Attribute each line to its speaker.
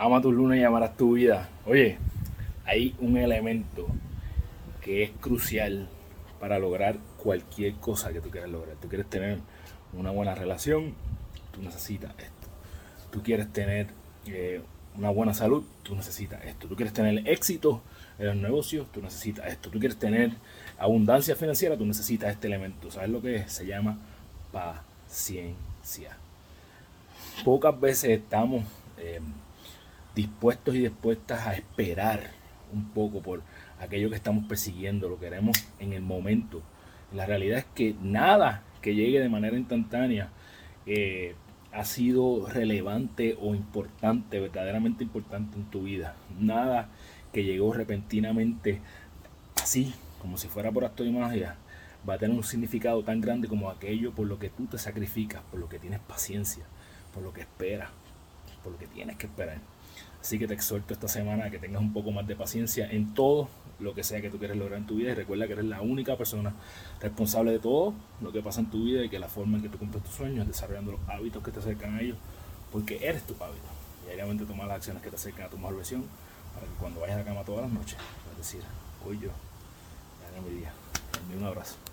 Speaker 1: ama tus lunes y amarás tu vida. Oye, hay un elemento que es crucial para lograr cualquier cosa que tú quieras lograr. Tú quieres tener una buena relación, tú necesitas esto. Tú quieres tener eh, una buena salud, tú necesitas esto. Tú quieres tener éxito en los negocios, tú necesitas esto. Tú quieres tener abundancia financiera, tú necesitas este elemento. ¿Sabes lo que es? Se llama paciencia. Pocas veces estamos eh, dispuestos y dispuestas a esperar un poco por aquello que estamos persiguiendo, lo queremos en el momento. La realidad es que nada que llegue de manera instantánea eh, ha sido relevante o importante, verdaderamente importante en tu vida. Nada que llegó repentinamente así, como si fuera por acto de magia, va a tener un significado tan grande como aquello por lo que tú te sacrificas, por lo que tienes paciencia, por lo que esperas, por lo que tienes que esperar. Así que te exhorto esta semana a que tengas un poco más de paciencia en todo lo que sea que tú quieres lograr en tu vida y recuerda que eres la única persona responsable de todo lo que pasa en tu vida y que la forma en que tú cumples tus sueños es desarrollando los hábitos que te acercan a ellos porque eres tu hábito. Diariamente tomar las acciones que te acercan a tu mejor versión para que cuando vayas a la cama todas las noches puedas decir, hoy yo, ya mi día. un abrazo.